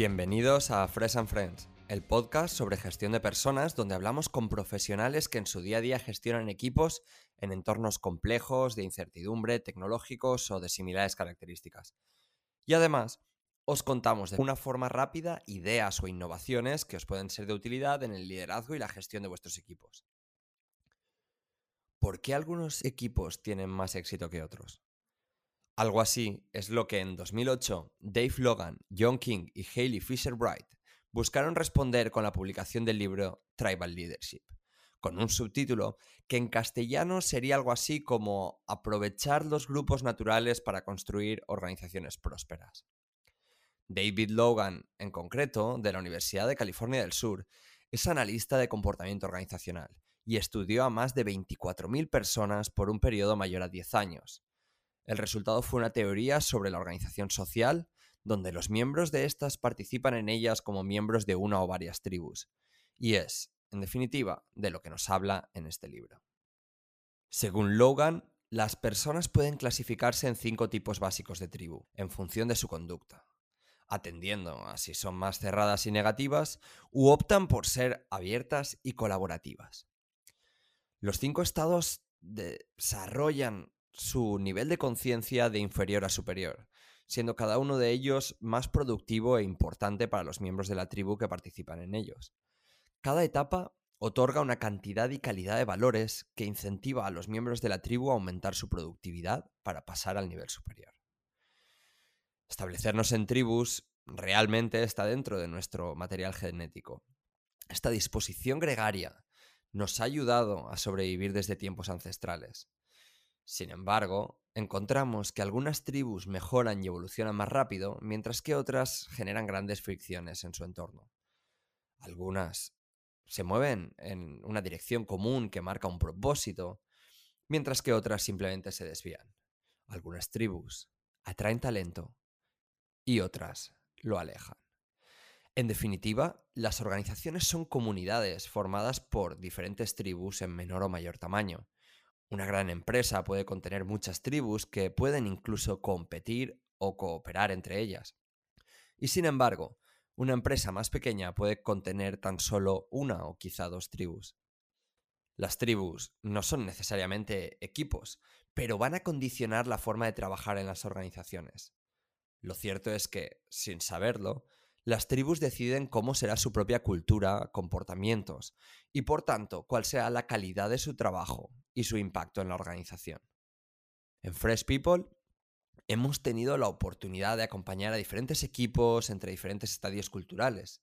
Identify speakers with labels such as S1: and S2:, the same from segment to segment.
S1: Bienvenidos a Fresh and Friends, el podcast sobre gestión de personas donde hablamos con profesionales que en su día a día gestionan equipos en entornos complejos, de incertidumbre, tecnológicos o de similares características. Y además, os contamos de una forma rápida ideas o innovaciones que os pueden ser de utilidad en el liderazgo y la gestión de vuestros equipos. ¿Por qué algunos equipos tienen más éxito que otros? Algo así es lo que en 2008 Dave Logan, John King y Haley Fisher Bright buscaron responder con la publicación del libro Tribal Leadership, con un subtítulo que en castellano sería algo así como aprovechar los grupos naturales para construir organizaciones prósperas. David Logan, en concreto, de la Universidad de California del Sur, es analista de comportamiento organizacional y estudió a más de 24.000 personas por un periodo mayor a 10 años. El resultado fue una teoría sobre la organización social, donde los miembros de estas participan en ellas como miembros de una o varias tribus. Y es, en definitiva, de lo que nos habla en este libro. Según Logan, las personas pueden clasificarse en cinco tipos básicos de tribu, en función de su conducta, atendiendo a si son más cerradas y negativas u optan por ser abiertas y colaborativas. Los cinco estados desarrollan su nivel de conciencia de inferior a superior, siendo cada uno de ellos más productivo e importante para los miembros de la tribu que participan en ellos. Cada etapa otorga una cantidad y calidad de valores que incentiva a los miembros de la tribu a aumentar su productividad para pasar al nivel superior. Establecernos en tribus realmente está dentro de nuestro material genético. Esta disposición gregaria nos ha ayudado a sobrevivir desde tiempos ancestrales. Sin embargo, encontramos que algunas tribus mejoran y evolucionan más rápido, mientras que otras generan grandes fricciones en su entorno. Algunas se mueven en una dirección común que marca un propósito, mientras que otras simplemente se desvían. Algunas tribus atraen talento y otras lo alejan. En definitiva, las organizaciones son comunidades formadas por diferentes tribus en menor o mayor tamaño, una gran empresa puede contener muchas tribus que pueden incluso competir o cooperar entre ellas. Y sin embargo, una empresa más pequeña puede contener tan solo una o quizá dos tribus. Las tribus no son necesariamente equipos, pero van a condicionar la forma de trabajar en las organizaciones. Lo cierto es que, sin saberlo, las tribus deciden cómo será su propia cultura, comportamientos y por tanto cuál será la calidad de su trabajo y su impacto en la organización. En Fresh People hemos tenido la oportunidad de acompañar a diferentes equipos entre diferentes estadios culturales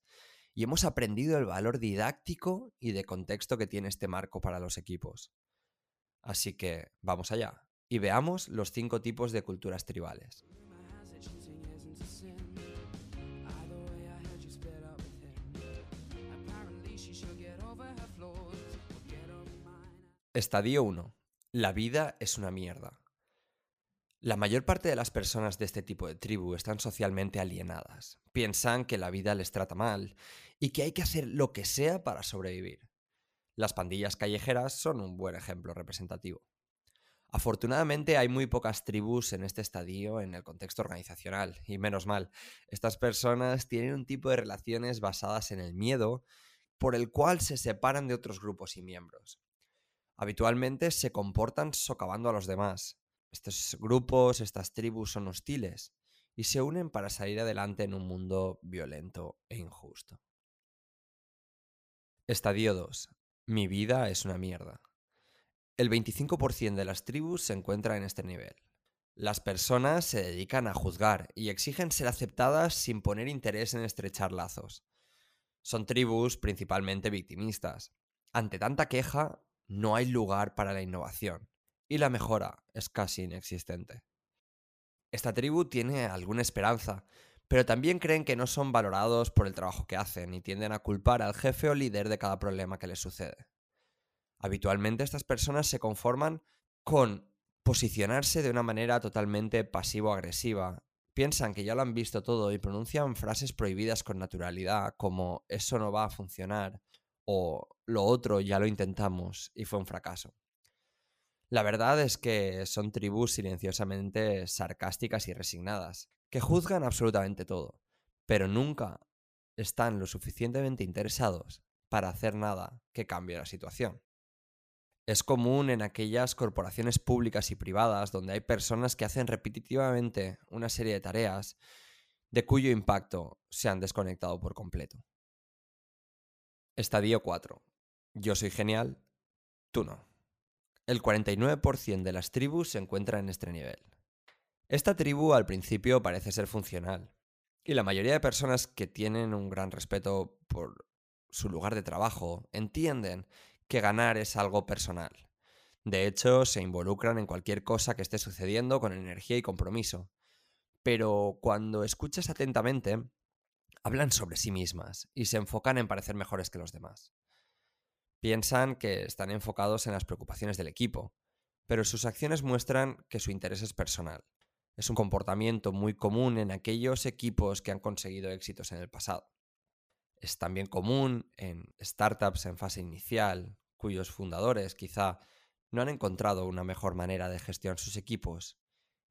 S1: y hemos aprendido el valor didáctico y de contexto que tiene este marco para los equipos. Así que vamos allá y veamos los cinco tipos de culturas tribales. Estadio 1. La vida es una mierda. La mayor parte de las personas de este tipo de tribu están socialmente alienadas. Piensan que la vida les trata mal y que hay que hacer lo que sea para sobrevivir. Las pandillas callejeras son un buen ejemplo representativo. Afortunadamente hay muy pocas tribus en este estadio en el contexto organizacional, y menos mal, estas personas tienen un tipo de relaciones basadas en el miedo por el cual se separan de otros grupos y miembros habitualmente se comportan socavando a los demás. Estos grupos, estas tribus son hostiles y se unen para salir adelante en un mundo violento e injusto. Estadio 2. Mi vida es una mierda. El 25% de las tribus se encuentra en este nivel. Las personas se dedican a juzgar y exigen ser aceptadas sin poner interés en estrechar lazos. Son tribus principalmente victimistas. Ante tanta queja, no hay lugar para la innovación y la mejora es casi inexistente. Esta tribu tiene alguna esperanza, pero también creen que no son valorados por el trabajo que hacen y tienden a culpar al jefe o líder de cada problema que les sucede. Habitualmente estas personas se conforman con posicionarse de una manera totalmente pasivo-agresiva. Piensan que ya lo han visto todo y pronuncian frases prohibidas con naturalidad como eso no va a funcionar o lo otro ya lo intentamos y fue un fracaso. La verdad es que son tribus silenciosamente sarcásticas y resignadas, que juzgan absolutamente todo, pero nunca están lo suficientemente interesados para hacer nada que cambie la situación. Es común en aquellas corporaciones públicas y privadas donde hay personas que hacen repetitivamente una serie de tareas de cuyo impacto se han desconectado por completo. Estadio 4. Yo soy genial, tú no. El 49% de las tribus se encuentra en este nivel. Esta tribu al principio parece ser funcional, y la mayoría de personas que tienen un gran respeto por su lugar de trabajo entienden que ganar es algo personal. De hecho, se involucran en cualquier cosa que esté sucediendo con energía y compromiso. Pero cuando escuchas atentamente, hablan sobre sí mismas y se enfocan en parecer mejores que los demás. Piensan que están enfocados en las preocupaciones del equipo, pero sus acciones muestran que su interés es personal. Es un comportamiento muy común en aquellos equipos que han conseguido éxitos en el pasado. Es también común en startups en fase inicial, cuyos fundadores quizá no han encontrado una mejor manera de gestionar sus equipos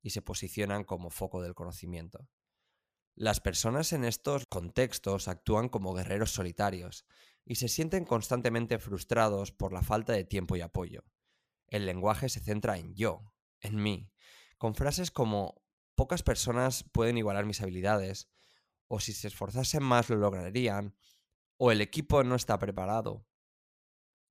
S1: y se posicionan como foco del conocimiento. Las personas en estos contextos actúan como guerreros solitarios y se sienten constantemente frustrados por la falta de tiempo y apoyo. El lenguaje se centra en yo, en mí, con frases como pocas personas pueden igualar mis habilidades, o si se esforzasen más lo lograrían, o el equipo no está preparado.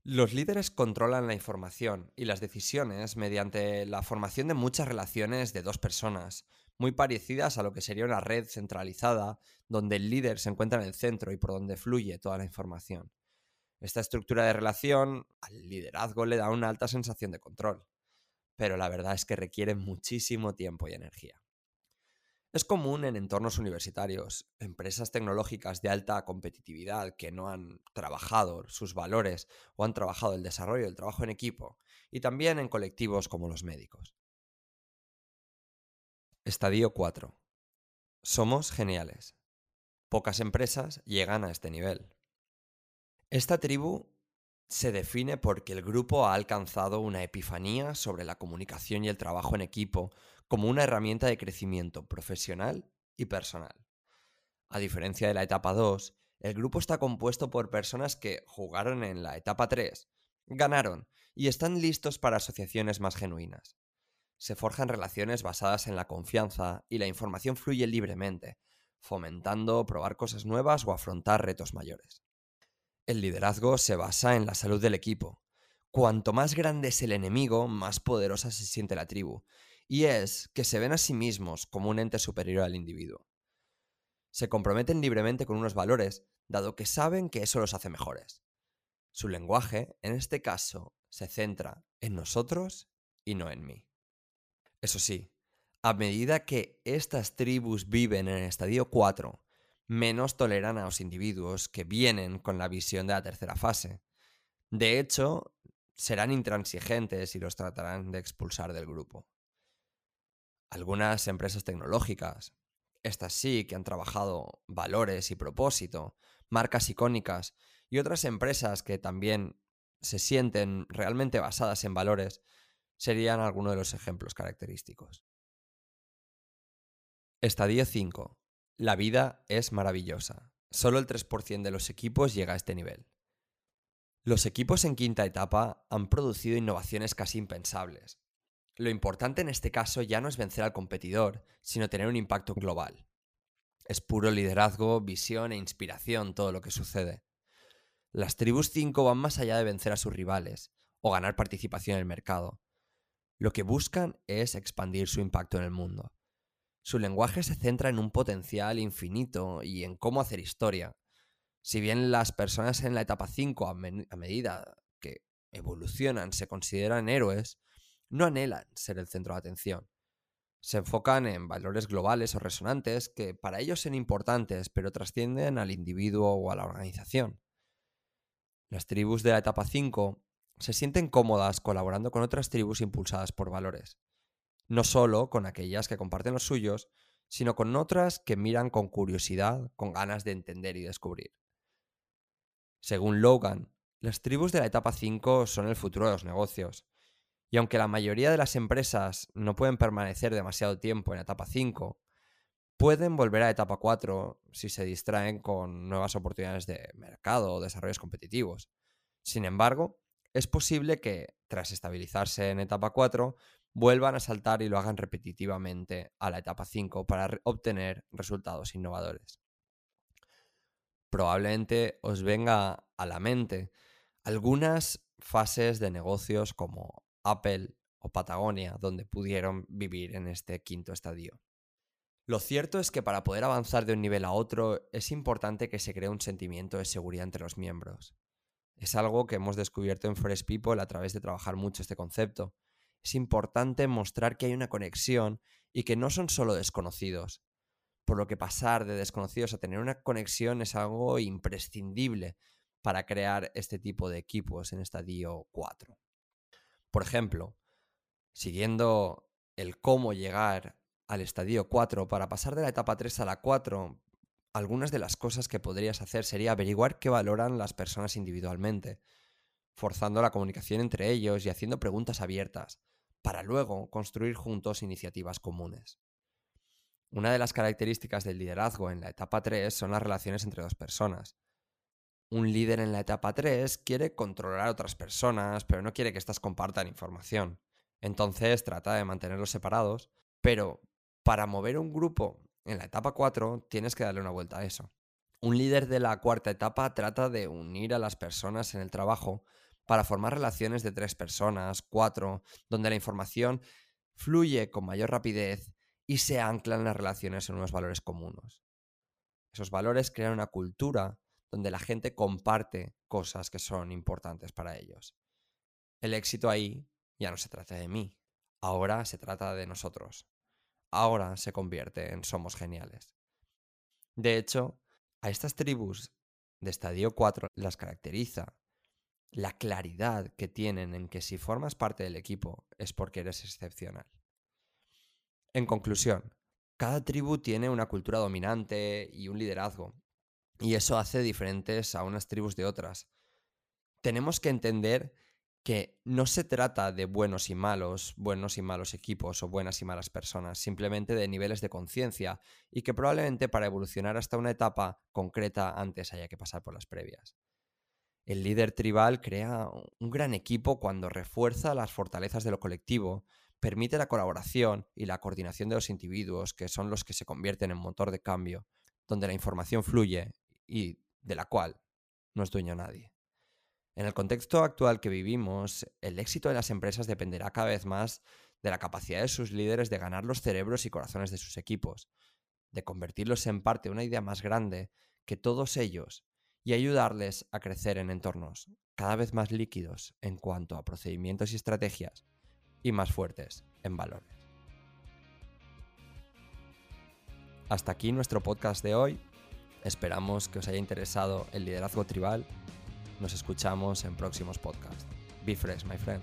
S1: Los líderes controlan la información y las decisiones mediante la formación de muchas relaciones de dos personas, muy parecidas a lo que sería una red centralizada, donde el líder se encuentra en el centro y por donde fluye toda la información. Esta estructura de relación al liderazgo le da una alta sensación de control, pero la verdad es que requiere muchísimo tiempo y energía. Es común en entornos universitarios, empresas tecnológicas de alta competitividad que no han trabajado sus valores o han trabajado el desarrollo del trabajo en equipo, y también en colectivos como los médicos. Estadio 4. Somos geniales. Pocas empresas llegan a este nivel. Esta tribu se define porque el grupo ha alcanzado una epifanía sobre la comunicación y el trabajo en equipo como una herramienta de crecimiento profesional y personal. A diferencia de la etapa 2, el grupo está compuesto por personas que jugaron en la etapa 3, ganaron y están listos para asociaciones más genuinas. Se forjan relaciones basadas en la confianza y la información fluye libremente, fomentando probar cosas nuevas o afrontar retos mayores. El liderazgo se basa en la salud del equipo. Cuanto más grande es el enemigo, más poderosa se siente la tribu, y es que se ven a sí mismos como un ente superior al individuo. Se comprometen libremente con unos valores, dado que saben que eso los hace mejores. Su lenguaje, en este caso, se centra en nosotros y no en mí. Eso sí, a medida que estas tribus viven en el estadio 4, menos toleran a los individuos que vienen con la visión de la tercera fase. De hecho, serán intransigentes y los tratarán de expulsar del grupo. Algunas empresas tecnológicas, estas sí que han trabajado valores y propósito, marcas icónicas, y otras empresas que también se sienten realmente basadas en valores, serían algunos de los ejemplos característicos. Estadio 5. La vida es maravillosa. Solo el 3% de los equipos llega a este nivel. Los equipos en quinta etapa han producido innovaciones casi impensables, lo importante en este caso ya no es vencer al competidor, sino tener un impacto global. Es puro liderazgo, visión e inspiración todo lo que sucede. Las tribus 5 van más allá de vencer a sus rivales o ganar participación en el mercado. Lo que buscan es expandir su impacto en el mundo. Su lenguaje se centra en un potencial infinito y en cómo hacer historia. Si bien las personas en la etapa 5 a, medida que evolucionan se consideran héroes, no anhelan ser el centro de atención. Se enfocan en valores globales o resonantes que para ellos son importantes, pero trascienden al individuo o a la organización. Las tribus de la etapa 5 se sienten cómodas colaborando con otras tribus impulsadas por valores. No solo con aquellas que comparten los suyos, sino con otras que miran con curiosidad, con ganas de entender y descubrir. Según Logan, las tribus de la etapa 5 son el futuro de los negocios, y aunque la mayoría de las empresas no pueden permanecer demasiado tiempo en etapa 5, pueden volver a etapa 4 si se distraen con nuevas oportunidades de mercado o desarrollos competitivos. Sin embargo, es posible que, tras estabilizarse en etapa 4, vuelvan a saltar y lo hagan repetitivamente a la etapa 5 para obtener resultados innovadores. Probablemente os venga a la mente algunas fases de negocios como Apple o Patagonia, donde pudieron vivir en este quinto estadio. Lo cierto es que para poder avanzar de un nivel a otro es importante que se cree un sentimiento de seguridad entre los miembros. Es algo que hemos descubierto en Fresh People a través de trabajar mucho este concepto. Es importante mostrar que hay una conexión y que no son solo desconocidos. Por lo que pasar de desconocidos a tener una conexión es algo imprescindible para crear este tipo de equipos en estadio 4. Por ejemplo, siguiendo el cómo llegar al estadio 4, para pasar de la etapa 3 a la 4, algunas de las cosas que podrías hacer sería averiguar qué valoran las personas individualmente, forzando la comunicación entre ellos y haciendo preguntas abiertas, para luego construir juntos iniciativas comunes. Una de las características del liderazgo en la etapa 3 son las relaciones entre dos personas. Un líder en la etapa 3 quiere controlar a otras personas, pero no quiere que éstas compartan información. Entonces trata de mantenerlos separados, pero para mover un grupo en la etapa 4 tienes que darle una vuelta a eso. Un líder de la cuarta etapa trata de unir a las personas en el trabajo para formar relaciones de tres personas, cuatro, donde la información fluye con mayor rapidez y se anclan las relaciones en unos valores comunes. Esos valores crean una cultura donde la gente comparte cosas que son importantes para ellos. El éxito ahí ya no se trata de mí, ahora se trata de nosotros ahora se convierte en Somos Geniales. De hecho, a estas tribus de Estadio 4 las caracteriza la claridad que tienen en que si formas parte del equipo es porque eres excepcional. En conclusión, cada tribu tiene una cultura dominante y un liderazgo, y eso hace diferentes a unas tribus de otras. Tenemos que entender que no se trata de buenos y malos, buenos y malos equipos o buenas y malas personas, simplemente de niveles de conciencia y que probablemente para evolucionar hasta una etapa concreta antes haya que pasar por las previas. El líder tribal crea un gran equipo cuando refuerza las fortalezas de lo colectivo, permite la colaboración y la coordinación de los individuos, que son los que se convierten en motor de cambio, donde la información fluye y de la cual no es dueño nadie. En el contexto actual que vivimos, el éxito de las empresas dependerá cada vez más de la capacidad de sus líderes de ganar los cerebros y corazones de sus equipos, de convertirlos en parte de una idea más grande que todos ellos y ayudarles a crecer en entornos cada vez más líquidos en cuanto a procedimientos y estrategias y más fuertes en valores. Hasta aquí nuestro podcast de hoy. Esperamos que os haya interesado el liderazgo tribal nos escuchamos en próximos podcasts. Be fresh, my friend.